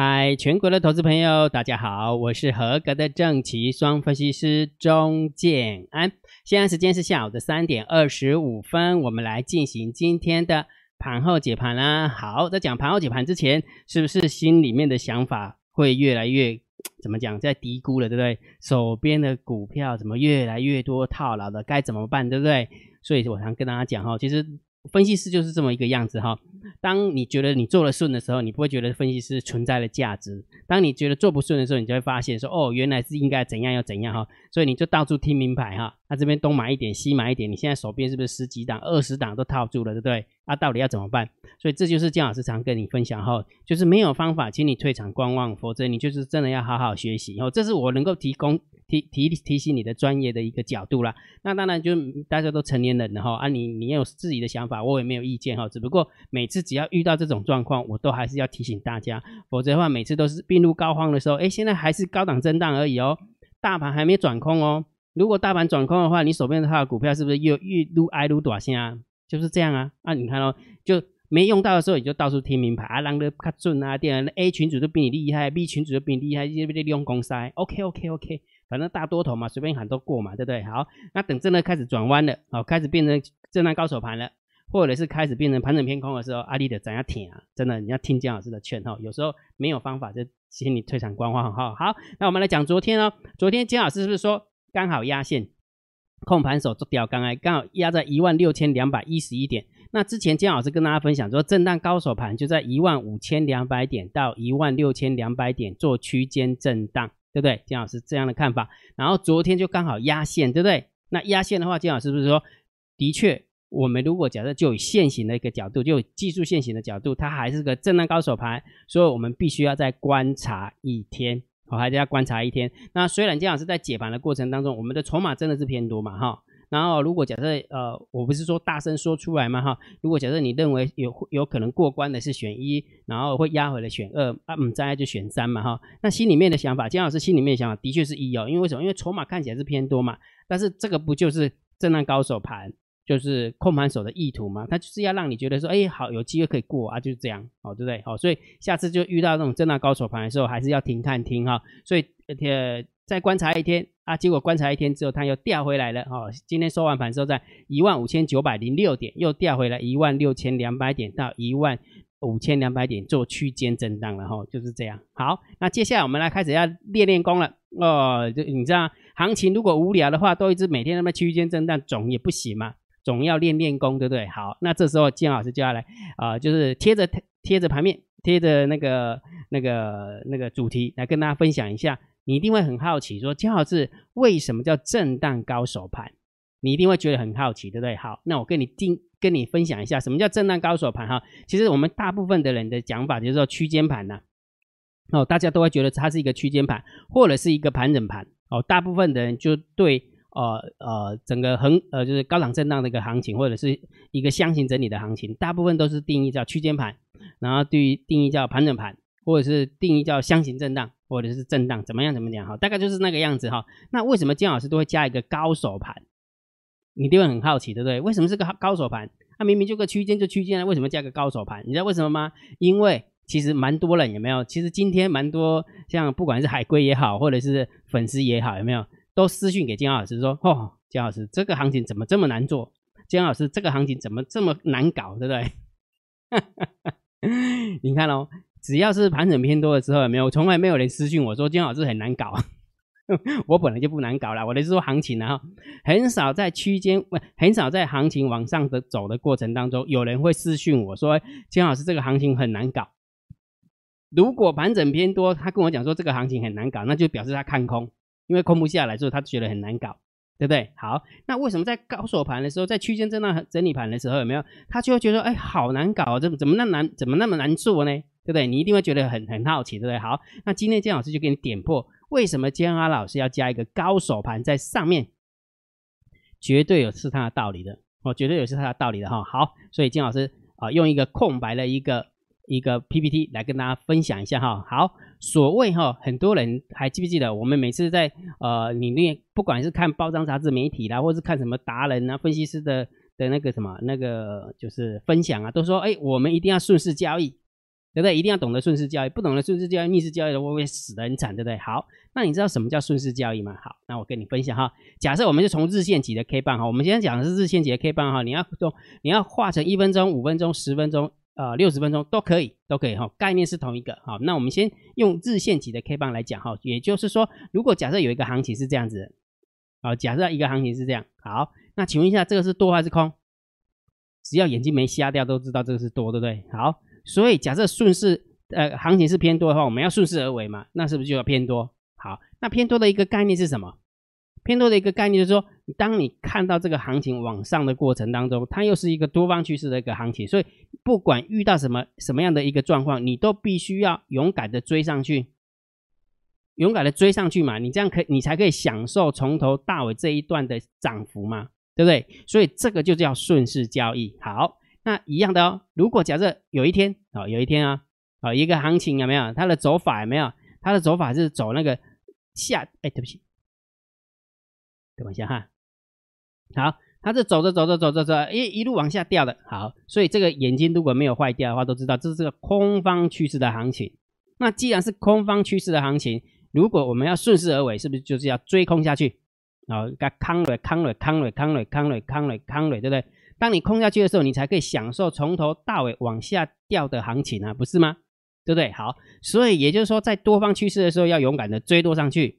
嗨，全国的投资朋友，大家好，我是合格的正奇双分析师钟建安。现在时间是下午的三点二十五分，我们来进行今天的盘后解盘啦。好，在讲盘后解盘之前，是不是心里面的想法会越来越怎么讲，在低估了，对不对？手边的股票怎么越来越多套牢的，该怎么办，对不对？所以我常跟大家讲哈，其实。分析师就是这么一个样子哈。当你觉得你做了顺的时候，你不会觉得分析师存在的价值；当你觉得做不顺的时候，你就会发现说，哦，原来是应该怎样要怎样哈。所以你就到处听名牌哈。那这边东买一点，西买一点，你现在手边是不是十几档、二十档都套住了，对不对？那到底要怎么办？所以这就是姜老师常跟你分享哈，就是没有方法，请你退场观望，否则你就是真的要好好学习哦。这是我能够提供。提提提醒你的专业的一个角度啦，那当然就大家都成年人了哈，啊你你有自己的想法，我也没有意见哈，只不过每次只要遇到这种状况，我都还是要提醒大家，否则的话每次都是病入膏肓的时候，哎现在还是高档震荡而已哦，大盘还没转空哦，如果大盘转空的话，你手边的它的股票是不是又越撸挨撸短线啊？就是这样啊，啊你看哦，就没用到的时候你就到处听名牌啊，让的卡准啊，电 A 群主都比你厉害，B 群主都比你厉害，这边利用公塞，OK OK OK。反正大多头嘛，随便喊都过嘛，对不对？好，那等真的开始转弯了，好，开始变成震荡高手盘了，或者是开始变成盘整偏空的时候，阿力的怎样挺啊？真的，你要听姜老师的劝哈。有时候没有方法，就请你退场观望哈。好，那我们来讲昨天哦，昨天姜老师是不是说刚好压线控盘手做掉刚才刚好压在一万六千两百一十一点？那之前姜老师跟大家分享说，震荡高手盘就在一万五千两百点到一万六千两百点做区间震荡。对不对，金老师这样的看法？然后昨天就刚好压线，对不对？那压线的话，金老师不是说，的确，我们如果假设就以现行的一个角度，就技术现行的角度，它还是个震荡高手盘，所以我们必须要再观察一天，好，还是要观察一天。那虽然金老师在解盘的过程当中，我们的筹码真的是偏多嘛，哈。然后，如果假设呃，我不是说大声说出来嘛哈。如果假设你认为有有可能过关的是选一，然后会压回来选二啊，嗯，再就选三嘛哈。那心里面的想法，姜老师心里面的想法的确是一哦，因为为什么？因为筹码看起来是偏多嘛。但是这个不就是震荡高手盘，就是控盘手的意图嘛？他就是要让你觉得说，哎，好，有机会可以过啊，就是这样，好，对不对？好，所以下次就遇到那种震荡高手盘的时候，还是要停看停哈。所以呃。再观察一天啊，结果观察一天之后，它又掉回来了哦。今天收完盘之后，在一万五千九百零六点，又掉回来一万六千两百点到一万五千两百点做区间震荡了哈，就是这样。好，那接下来我们来开始要练练功了哦。就你知道，行情如果无聊的话，都一直每天那么区间震荡，总也不行嘛，总要练练功，对不对？好，那这时候金老师就要来啊，就是贴着贴着盘面，贴着那个那个那个主题来跟大家分享一下。你一定会很好奇，说姜老师为什么叫震荡高手盘？你一定会觉得很好奇，对不对？好，那我跟你定跟你分享一下，什么叫震荡高手盘哈？其实我们大部分的人的讲法就是说区间盘呐，哦，大家都会觉得它是一个区间盘，或者是一个盘整盘哦。大部分的人就对呃呃整个横呃就是高档震荡的一个行情，或者是一个箱型整理的行情，大部分都是定义叫区间盘，然后对于定义叫盘整盘，或者是定义叫箱型震荡。或者是震荡怎么样？怎么讲？哈，大概就是那个样子哈。那为什么姜老师都会加一个高手盘？你一定会很好奇，对不对？为什么是个高手盘？它明明就个区间就区间为什么加个高手盘？你知道为什么吗？因为其实蛮多人有没有？其实今天蛮多像不管是海龟也好，或者是粉丝也好，有没有都私信给姜老师说：哦，姜老师这个行情怎么这么难做？姜老师这个行情怎么这么难搞？对不对？你看哦。只要是盘整偏多的时候，有没有，从来没有人私信我说金老师很难搞。我本来就不难搞了，我的是说行情啊，很少在区间，不，很少在行情往上的走的过程当中，有人会私信我说金老师这个行情很难搞。如果盘整偏多，他跟我讲说这个行情很难搞，那就表示他看空，因为空不下来，所以他觉得很难搞，对不对？好，那为什么在高手盘的时候，在区间震荡整理盘的时候，有没有他就会觉得哎，好难搞，怎么怎么那难，怎么那么难做呢？对不对？你一定会觉得很很好奇，对不对？好，那今天姜老师就给你点破，为什么姜阿老师要加一个高手盘在上面，绝对有是他的道理的哦，绝对有是他的道理的哈。好，所以姜老师啊，用一个空白的一个一个 PPT 来跟大家分享一下哈。好，所谓哈，很多人还记不记得，我们每次在呃里面，不管是看包装杂志媒体啦，或是看什么达人啊、分析师的的那个什么那个就是分享啊，都说哎，我们一定要顺势交易。对不对？一定要懂得顺势交易，不懂得顺势交易、逆势交易的，会会死得很惨，对不对？好，那你知道什么叫顺势交易吗？好，那我跟你分享哈。假设我们就从日线级的 K 棒哈，我们今天讲的是日线级的 K 棒哈，你要用你要画成一分钟、五分钟、十分钟、呃六十分钟都可以，都可以哈。概念是同一个好，那我们先用日线级的 K 棒来讲哈，也就是说，如果假设有一个行情是这样子，好，假设一个行情是这样，好，那请问一下，这个是多还是空？只要眼睛没瞎掉，都知道这个是多，对不对？好，所以假设顺势，呃，行情是偏多的话，我们要顺势而为嘛？那是不是就要偏多？好，那偏多的一个概念是什么？偏多的一个概念就是说，当你看到这个行情往上的过程当中，它又是一个多方趋势的一个行情，所以不管遇到什么什么样的一个状况，你都必须要勇敢的追上去，勇敢的追上去嘛，你这样可你才可以享受从头到尾这一段的涨幅嘛。对不对？所以这个就叫顺势交易。好，那一样的哦。如果假设有一天啊，有一天啊，啊，一个行情有没有？它的走法有没有？它的走法是走那个下，哎，对不起，等一下哈。好，它是走着走着走着走，一一路往下掉的。好，所以这个眼睛如果没有坏掉的话，都知道这是个空方趋势的行情。那既然是空方趋势的行情，如果我们要顺势而为，是不是就是要追空下去？啊，该康瑞康瑞康瑞康瑞康瑞康瑞康瑞，对不对？当你空下去的时候，你才可以享受从头到尾往下掉的行情啊，不是吗？对不对？好，所以也就是说，在多方趋势的时候，要勇敢的追多上去；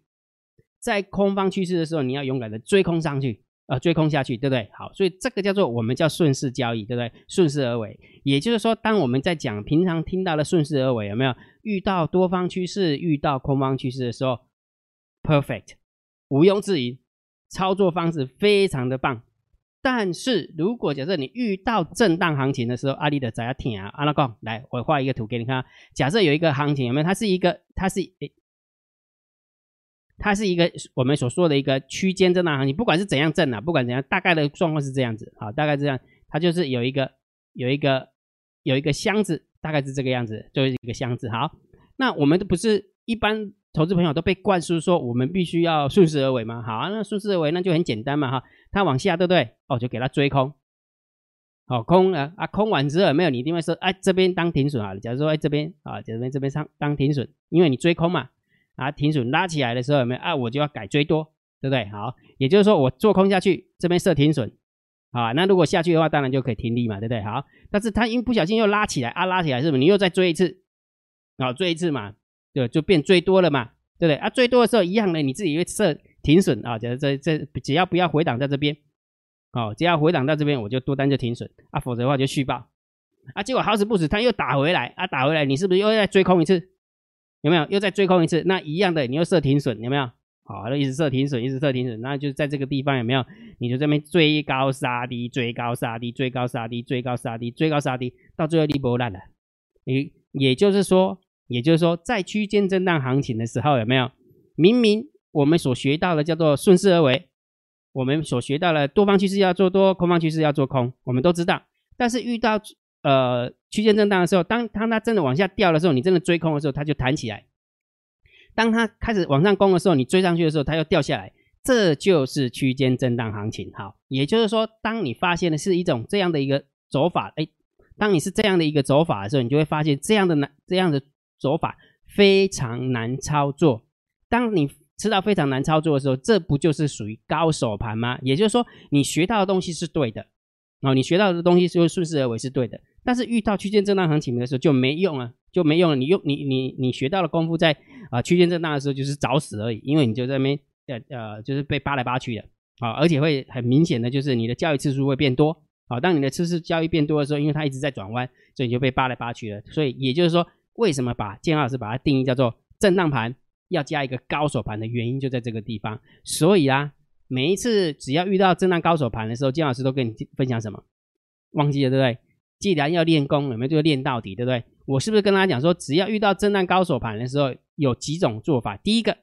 在空方趋势的时候，你要勇敢的追空上去，啊，追空下去，对不对？好，所以这个叫做我们叫顺势交易，对不对？顺势而为，也就是说，当我们在讲平常听到的顺势而为，有没有遇到多方趋势、遇到空方趋势的时候，perfect，毋庸置疑。操作方式非常的棒，但是如果假设你遇到震荡行情的时候，阿里的怎样听啊？阿拉贡，来，我画一个图给你看。假设有一个行情，有没有？它是一个，它是诶，它是一个我们所说的一个区间震荡行情，不管是怎样震啊，不管怎样，大概的状况是这样子，好，大概这样，它就是有一个有一个有一个箱子，大概是这个样子，就是一个箱子。好，那我们都不是一般。投资朋友都被灌输说我们必须要顺势而为嘛？好啊，那顺势而为那就很简单嘛哈，它往下对不对？哦，就给它追空，好空啊啊，空完之后没有，你一定会说哎这边当停损啊。假如说哎这边啊这边这边上当停损，因为你追空嘛啊停损拉起来的时候有没有啊我就要改追多，对不对？好，也就是说我做空下去这边设停损啊，那如果下去的话当然就可以停利嘛，对不对？好，但是它因不小心又拉起来啊拉起来是不是？你又再追一次，好追一次嘛。对，就变最多了嘛，对不对啊？最多的时候一样的，你自己会设停损啊。假如这这只要不要回档在这边，哦，只要回档到这边，我就多单就停损啊，否则的话就续报啊。结果好死不死，它又打回来啊，打回来，你是不是又再追空一次？有没有？又再追空一次？那一样的，你又设停损，有没有？好，一直设停损，一直设停损，那就在这个地方有没有？你就这边追高杀低，追高杀低，追高杀低，追高杀低，追高杀低，到最后你不烂了。你也就是说。也就是说，在区间震荡行情的时候，有没有明明我们所学到的叫做顺势而为，我们所学到的多方趋势要做多，空方趋势要做空，我们都知道。但是遇到呃区间震荡的时候，当当它真的往下掉的时候，你真的追空的时候，它就弹起来；当它开始往上攻的时候，你追上去的时候，它又掉下来。这就是区间震荡行情。好，也就是说，当你发现的是一种这样的一个走法，哎，当你是这样的一个走法的时候，你就会发现这样的呢这样的。手法非常难操作，当你知道非常难操作的时候，这不就是属于高手盘吗？也就是说，你学到的东西是对的，哦，你学到的东西就顺势而为是对的，但是遇到区间震荡行情的时候就没用了，就没用了。你用你你你学到的功夫在啊区间震荡的时候就是找死而已，因为你就在那边呃呃就是被扒来扒去的啊，而且会很明显的就是你的交易次数会变多啊。当你的次数交易变多的时候，因为它一直在转弯，所以你就被扒来扒去了。所以也就是说。为什么把建老师把它定义叫做震荡盘，要加一个高手盘的原因就在这个地方。所以啊，每一次只要遇到震荡高手盘的时候，建老师都跟你分享什么？忘记了对不对？既然要练功，有没有就练到底，对不对？我是不是跟大家讲说，只要遇到震荡高手盘的时候，有几种做法？第一个，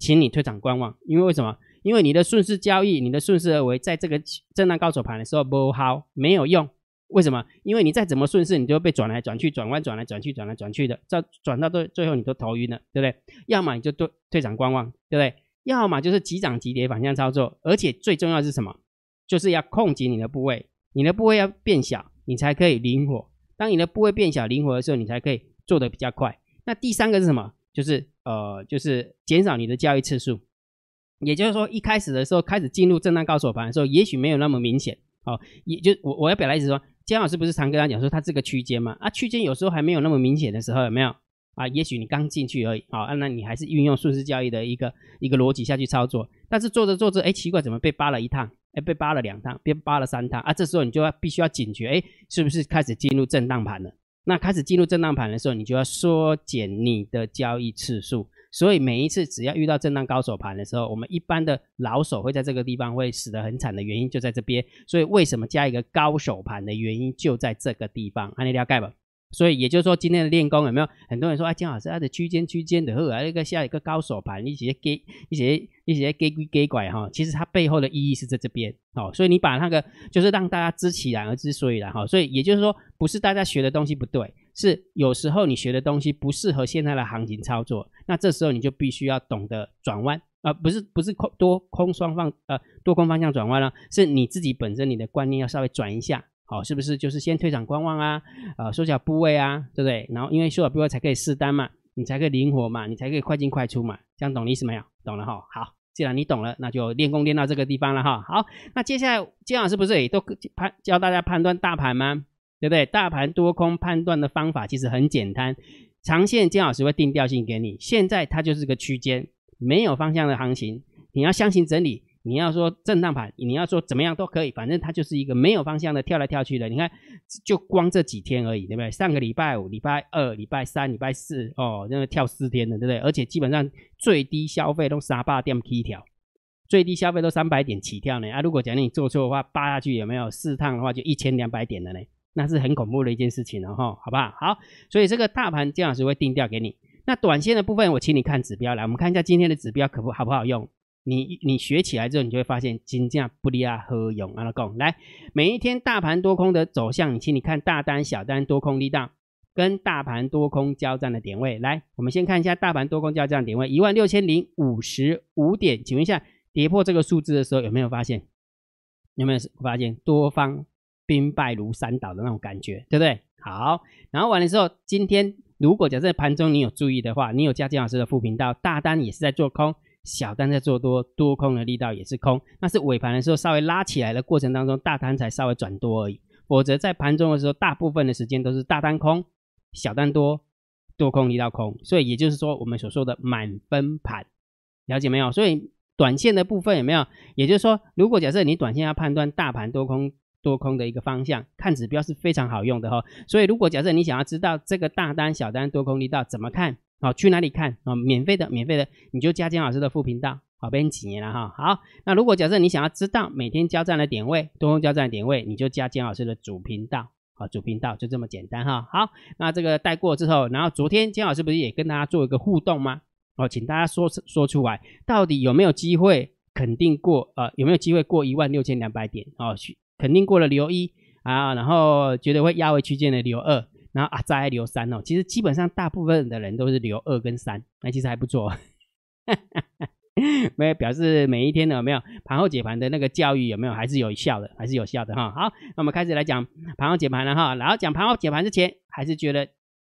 请你退场观望，因为为什么？因为你的顺势交易，你的顺势而为，在这个震荡高手盘的时候不好，没有用。为什么？因为你再怎么顺势，你就会被转来转去、转弯转来转去、转来转去的，到转到最最后你都头晕了，对不对？要么你就退退场观望，对不对？要么就是急涨急跌反向操作，而且最重要是什么？就是要控制你的部位，你的部位要变小，你才可以灵活。当你的部位变小、灵活的时候，你才可以做的比较快。那第三个是什么？就是呃，就是减少你的交易次数。也就是说，一开始的时候开始进入震荡高手盘的时候，也许没有那么明显。哦，也就我我要表达意思说，姜老师不是常跟他讲说，他这个区间嘛，啊，区间有时候还没有那么明显的时候，有没有？啊，也许你刚进去而已，好，那你还是运用顺势交易的一个一个逻辑下去操作，但是做着做着，哎，奇怪，怎么被扒了一趟？哎，被扒了两趟，被扒了三趟啊！这时候你就要必须要警觉，哎，是不是开始进入震荡盘了？那开始进入震荡盘的时候，你就要缩减你的交易次数。所以每一次只要遇到震荡高手盘的时候，我们一般的老手会在这个地方会死得很惨的原因就在这边。所以为什么加一个高手盘的原因就在这个地方，按你了解吧。所以也就是说，今天的练功有没有很多人说，哎，姜老师他的区间区间的，后来一个下一个高手盘，一些给一些一些给鬼给拐哈，其实它背后的意义是在这边哦。所以你把那个就是让大家知其然而知所以然哈。所以也就是说，不是大家学的东西不对，是有时候你学的东西不适合现在的行情操作，那这时候你就必须要懂得转弯啊，不是不是空多空双方呃多空方向转弯了，是你自己本身你的观念要稍微转一下。好，是不是就是先退场观望啊？呃，缩小部位啊，对不对？然后因为缩小部位才可以试单嘛，你才可以灵活嘛，你才可以快进快出嘛。这样懂意思没有？懂了哈。好，既然你懂了，那就练功练到这个地方了哈。好，那接下来姜老师不是也都判教大家判断大盘吗？对不对？大盘多空判断的方法其实很简单，长线姜老师会定调性给你，现在它就是个区间，没有方向的行情，你要相信整理。你要说震荡盘，你要说怎么样都可以，反正它就是一个没有方向的跳来跳去的。你看，就光这几天而已，对不对？上个礼拜五、礼拜二、礼拜三、礼拜四，哦，那个跳四天的，对不对？而且基本上最低消费都三八点起跳，最低消费都三百点起跳呢。啊，如果假如你做错的话，扒下去有没有四趟的话，就一千两百点的呢？那是很恐怖的一件事情了哈，好不好？好，所以这个大盘姜老师会定调给你。那短线的部分，我请你看指标来，我们看一下今天的指标可不好不好用。你你学起来之后，你就会发现金价不利啊，何用啊？讲来，每一天大盘多空的走向，你请你看大单、小单、多空力道跟大盘多空交战的点位。来，我们先看一下大盘多空交战点位一万六千零五十五点。请问一下，跌破这个数字的时候，有没有发现？有没有发现多方兵败如山倒的那种感觉？对不对？好，然后完了之后，今天如果假设盘中你有注意的话，你有加金老师的副频道，大单也是在做空。小单在做多，多空的力道也是空，那是尾盘的时候稍微拉起来的过程当中，大单才稍微转多而已。否则在盘中的时候，大部分的时间都是大单空，小单多，多空力道空。所以也就是说，我们所说的满分盘，了解没有？所以短线的部分有没有？也就是说，如果假设你短线要判断大盘多空多空的一个方向，看指标是非常好用的哈。所以如果假设你想要知道这个大单、小单、多空力道怎么看？好，去哪里看啊？免费的，免费的，你就加姜老师的副频道，好，别几年了哈。好，那如果假设你想要知道每天交战的点位，多空交战的点位，你就加姜老师的主频道，好，主频道就这么简单哈。好，那这个带过之后，然后昨天姜老师不是也跟大家做一个互动吗？哦，请大家说说出来，到底有没有机会肯定过？呃，有没有机会过一万六千两百点？哦，肯定过了留一啊，然后觉得会压回区间的留二。然后啊，再留三哦，其实基本上大部分的人都是留二跟三，那其实还不错，没有表示每一天有没有盘后解盘的那个教育有没有还是有效的，还是有效的哈。好，那我们开始来讲盘后解盘了哈。然后讲盘后解盘之前，还是觉得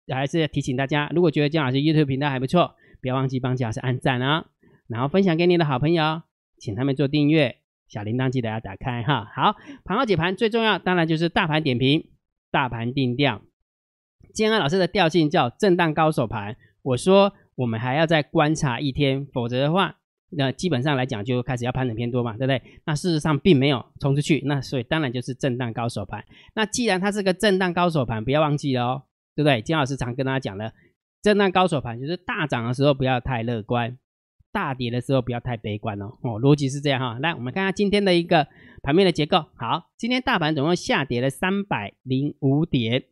还是提醒大家，如果觉得姜老师 YouTube 频道还不错，不要忘记帮姜老师按赞啊，然后分享给你的好朋友，请他们做订阅，小铃铛记得要打开哈。好，盘后解盘最重要当然就是大盘点评、大盘定调。建安老师的调性叫震荡高手盘，我说我们还要再观察一天，否则的话，那基本上来讲就开始要盘整偏多嘛，对不对？那事实上并没有冲出去，那所以当然就是震荡高手盘。那既然它是个震荡高手盘，不要忘记了哦，对不对？金老师常跟大家讲的，震荡高手盘就是大涨的时候不要太乐观，大跌的时候不要太悲观哦。哦，逻辑是这样哈。来，我们看看今天的一个盘面的结构。好，今天大盘总共下跌了三百零五点。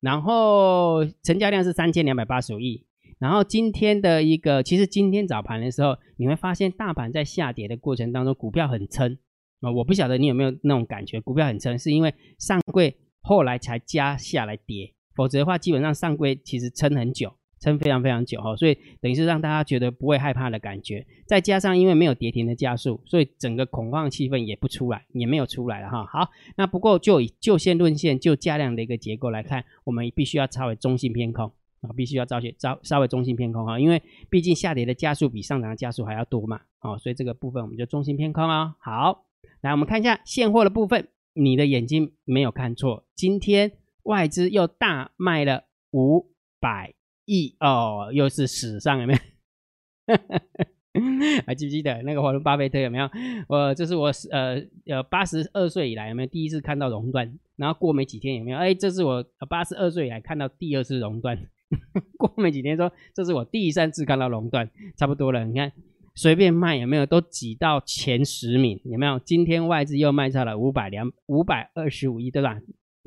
然后成交量是三千两百八十五亿。然后今天的一个，其实今天早盘的时候，你会发现大盘在下跌的过程当中，股票很撑啊。我不晓得你有没有那种感觉，股票很撑，是因为上柜后来才加下来跌，否则的话，基本上上柜其实撑很久。撑非常非常久哈，所以等于是让大家觉得不会害怕的感觉，再加上因为没有跌停的加速，所以整个恐慌气氛也不出来，也没有出来了哈。好，那不过就以就线论线就价量的一个结构来看，我们必须要稍微中性偏空啊，必须要稍些稍稍微中性偏空哈，因为毕竟下跌的加速比上涨的加速还要多嘛，哦，所以这个部分我们就中性偏空哦。好，来我们看一下现货的部分，你的眼睛没有看错，今天外资又大卖了五百亿哦，又是史上有没有？还记不记得那个华伦巴菲特有没有？我这是我呃呃八十二岁以来有没有第一次看到熔断？然后过没几天有没有？哎，这是我八十二岁以来看到第二次熔断。过没几天说这是我第三次看到熔断，差不多了。你看随便卖有没有？都挤到前十名有没有？今天外资又卖超了五百两五百二十五亿，对吧？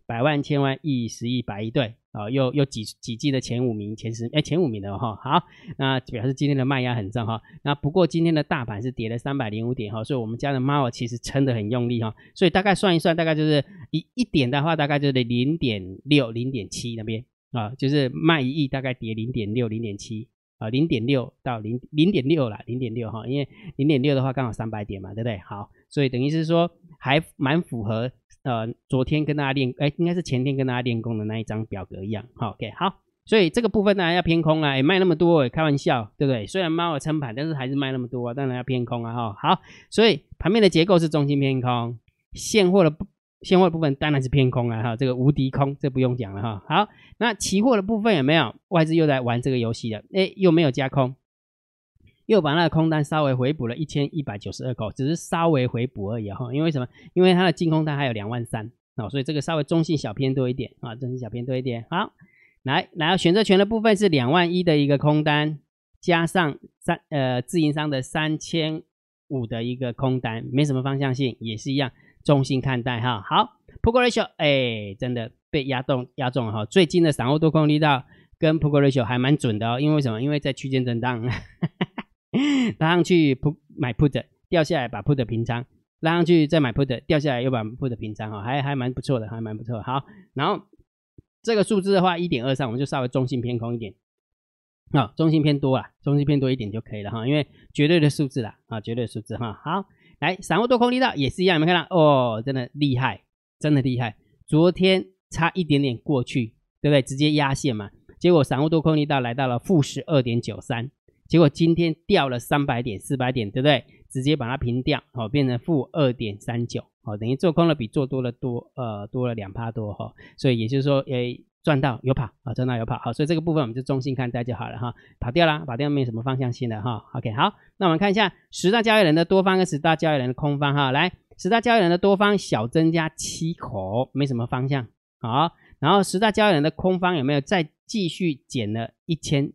百万、千万、亿、十亿、百亿，对，啊，又又挤挤进了前五名、前十，哎，前五名的哈，好，那表示今天的卖压很重哈。那不过今天的大盘是跌了三百零五点哈，所以我们家的猫其实撑得很用力哈，所以大概算一算，大概就是一一点的话，大概就是零点六、零点七那边啊，就是卖一亿，大概跌零点六、零点七啊，零点六到零零点六啦，零点六哈，因为零点六的话刚好三百点嘛，对不对？好，所以等于是说还蛮符合。呃，昨天跟大家练，哎，应该是前天跟大家练功的那一张表格一样，好，OK，好，所以这个部分呢要偏空啊，也卖那么多，开玩笑，对不对？虽然猫有撑盘，但是还是卖那么多，当然要偏空啊，哈，好，所以盘面的结构是中心偏空，现货的现货的部分当然是偏空啊，哈，这个无敌空，这不用讲了哈，好，那期货的部分有没有外资又在玩这个游戏了？哎，又没有加空。又把那个空单稍微回补了一千一百九十二口，只是稍微回补而已哈。因为什么？因为它的净空单还有两万三啊，所以这个稍微中性小偏多一点啊，中性小偏多一点。好，来，然后选择权的部分是两万一的一个空单，加上三呃自营商的三千五的一个空单，没什么方向性，也是一样中性看待哈。好，Poker Ratio 哎，真的被压动压中了哈。最近的散户多空力道跟 Poker Ratio 还蛮准的哦，因为什么？因为在区间震荡。拉上去 put 买 put 掉下来把 put 平仓，拉上去再买 put 掉下来又把 put 平仓哈，还还蛮不错的，还蛮不错。好，然后这个数字的话一点二三，我们就稍微中性偏空一点，啊，中性偏多啊，中性偏多一点就可以了哈，因为绝对的数字啦，啊，绝对的数字哈。好，来散户多空力道也是一样，有没有看到？哦，真的厉害，真的厉害。昨天差一点点过去，对不对？直接压线嘛，结果散户多空力道来到了负十二点九三。结果今天掉了三百点、四百点，对不对？直接把它平掉，哦，变成负二点三九，哦，等于做空了比做多了多，呃，多了两趴多哈。所以也就是说，诶，赚到有跑啊，赚到有跑，好，所以这个部分我们就中性看待就好了哈。跑掉啦，跑掉没有什么方向性的哈。OK，好，那我们看一下十大交易人的多方跟十大交易人的空方哈。来，十大交易人的多方小增加七口，没什么方向，好，然后十大交易人的空方有没有再继续减了一千？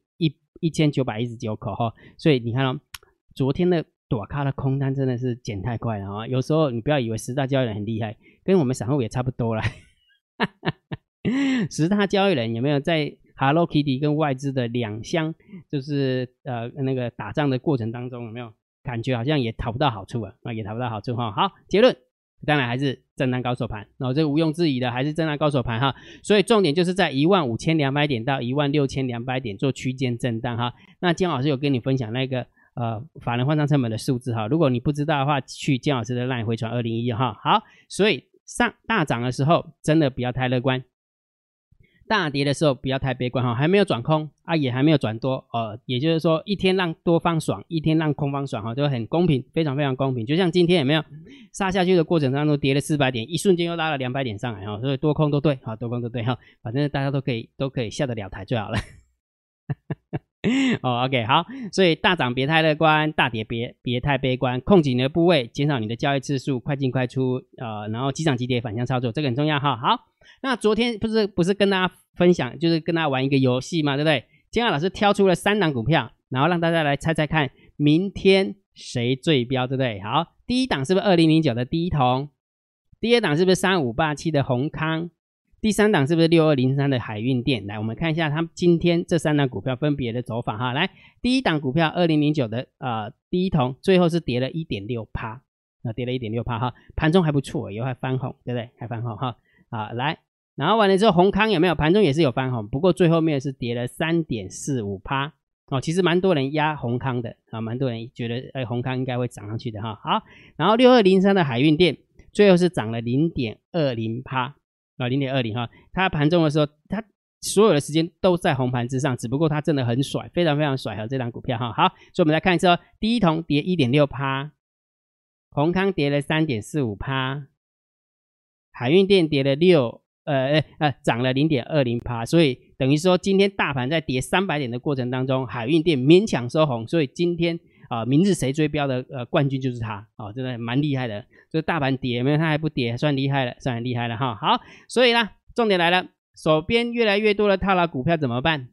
一千九百一十九口哈，所以你看哦，昨天的躲卡的空单真的是减太快了啊！有时候你不要以为十大交易人很厉害，跟我们散户也差不多了。十大交易人有没有在 Hello Kitty 跟外资的两相，就是呃那个打仗的过程当中有没有感觉好像也讨不到好处啊？啊，也讨不到好处哈。好，结论。当然还是震荡高手盘，然后这个毋庸置疑的还是震荡高手盘哈，所以重点就是在一万五千两百点到一万六千两百点做区间震荡哈。那姜老师有跟你分享那个呃法人换仓成本的数字哈，如果你不知道的话，去姜老师的 LINE 回传二零一哈。好，所以上大涨的时候真的不要太乐观。大跌的时候不要太悲观哈，还没有转空啊，也还没有转多呃，也就是说一天让多方爽，一天让空方爽哈，就很公平，非常非常公平。就像今天有没有杀下去的过程当中跌了四百点，一瞬间又拉了两百点上来哈，所以多空都对哈，多空都对哈，反正大家都可以都可以下得了台就好了。哦，OK，好，所以大涨别太乐观，大跌别别太悲观，控紧你的部位，减少你的交易次数，快进快出呃，然后急涨急跌反向操作，这个很重要哈。好。那昨天不是不是跟大家分享，就是跟大家玩一个游戏嘛，对不对？今天老师挑出了三档股票，然后让大家来猜猜看，明天谁最标，对不对？好，第一档是不是二零零九的第一桶？第二档是不是三五八七的宏康？第三档是不是六二零三的海运电？来，我们看一下他们今天这三档股票分别的走法哈。来，第一档股票二零零九的呃第一桶，最后是跌了一点六趴，啊，跌了一点六趴哈，盘中还不错，有还翻红，对不对？还翻红哈，啊，来。然后完了之后，宏康有没有盘中也是有翻红，不过最后面是跌了三点四五趴哦。其实蛮多人压宏康的啊，蛮多人觉得哎宏康应该会涨上去的哈。好，然后六二零三的海运店最后是涨了零点二零趴啊，零点二零哈。它盘中的时候，它所有的时间都在红盘之上，只不过它真的很甩，非常非常甩哈，这张股票哈。好，所以我们来看一次哦，第一桶跌一点六趴，宏康跌了三点四五趴，海运电跌了六，呃呃呃涨了零点二零趴，所以等于说今天大盘在跌三百点的过程当中，海运电勉强收红，所以今天啊，明日谁追标的呃冠军就是他哦，真的蛮厉害的。这个大盘跌没有他还不跌，算厉害了，算很厉害了哈。好，所以呢，重点来了，手边越来越多的套牢股票怎么办？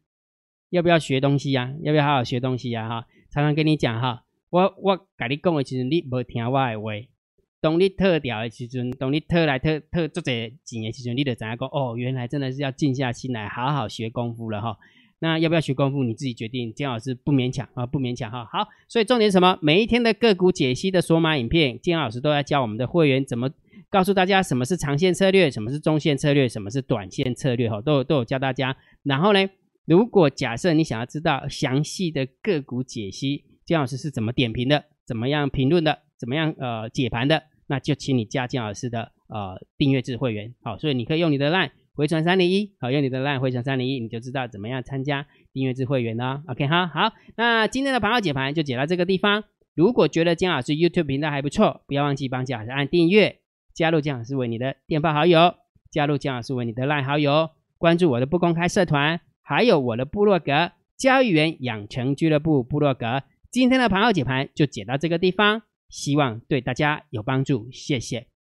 要不要学东西呀？要不要好好学东西呀？哈，常常跟你讲哈，我我跟你讲的时候，你无听我的话。当你特屌的时阵，当你特来特特做这几年时阵，你就知影讲哦，原来真的是要静下心来好好学功夫了哈。那要不要学功夫，你自己决定。金老师不勉强啊，不勉强哈。好，所以重点是什么？每一天的个股解析的索马影片，金老师都要教我们的会员怎么告诉大家什么是长线策略，什么是中线策略，什么是短线策略哈，都有都有教大家。然后呢，如果假设你想要知道详细的个股解析，金老师是怎么点评的，怎么样评论的，怎么样呃解盘的。那就请你加金老师的呃订阅制会员，好，所以你可以用你的 line 回传三零一，好，用你的 line 回传三零一，你就知道怎么样参加订阅制会员了。OK 哈，好，那今天的盘号解盘就解到这个地方。如果觉得金老师 YouTube 频道还不错，不要忘记帮金老师按订阅，加入金老师为你的电报好友，加入金老师为你的 line 好友，关注我的不公开社团，还有我的部落格交易员养成俱乐部部落格。今天的盘号解盘就解到这个地方。希望对大家有帮助，谢谢，